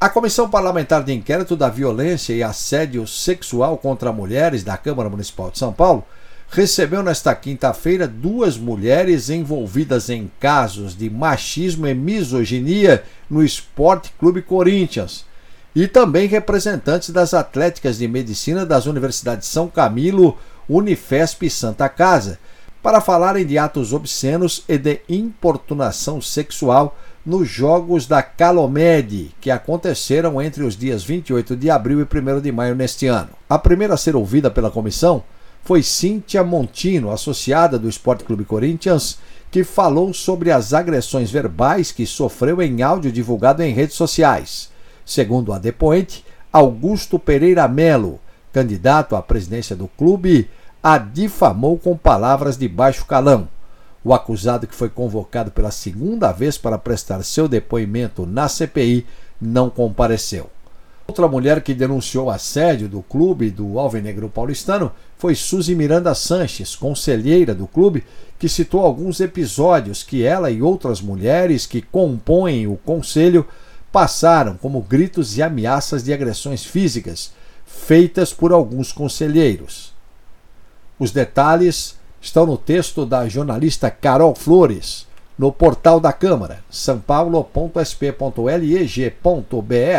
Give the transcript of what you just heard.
A Comissão Parlamentar de Inquérito da Violência e Assédio Sexual contra Mulheres da Câmara Municipal de São Paulo recebeu nesta quinta-feira duas mulheres envolvidas em casos de machismo e misoginia no Esporte Clube Corinthians e também representantes das atléticas de medicina das universidades São Camilo, Unifesp e Santa Casa, para falarem de atos obscenos e de importunação sexual nos Jogos da Calomed, que aconteceram entre os dias 28 de abril e 1 de maio neste ano. A primeira a ser ouvida pela comissão foi Cíntia Montino, associada do Esporte Clube Corinthians, que falou sobre as agressões verbais que sofreu em áudio divulgado em redes sociais. Segundo a depoente, Augusto Pereira Melo, candidato à presidência do clube, a difamou com palavras de baixo calão. O acusado, que foi convocado pela segunda vez para prestar seu depoimento na CPI, não compareceu. Outra mulher que denunciou assédio do clube do Alvinegro Paulistano foi Suzy Miranda Sanches, conselheira do clube, que citou alguns episódios que ela e outras mulheres que compõem o conselho passaram como gritos e ameaças de agressões físicas feitas por alguns conselheiros. Os detalhes estão no texto da jornalista Carol Flores, no portal da Câmara, sãopaulo.sp.leg.br.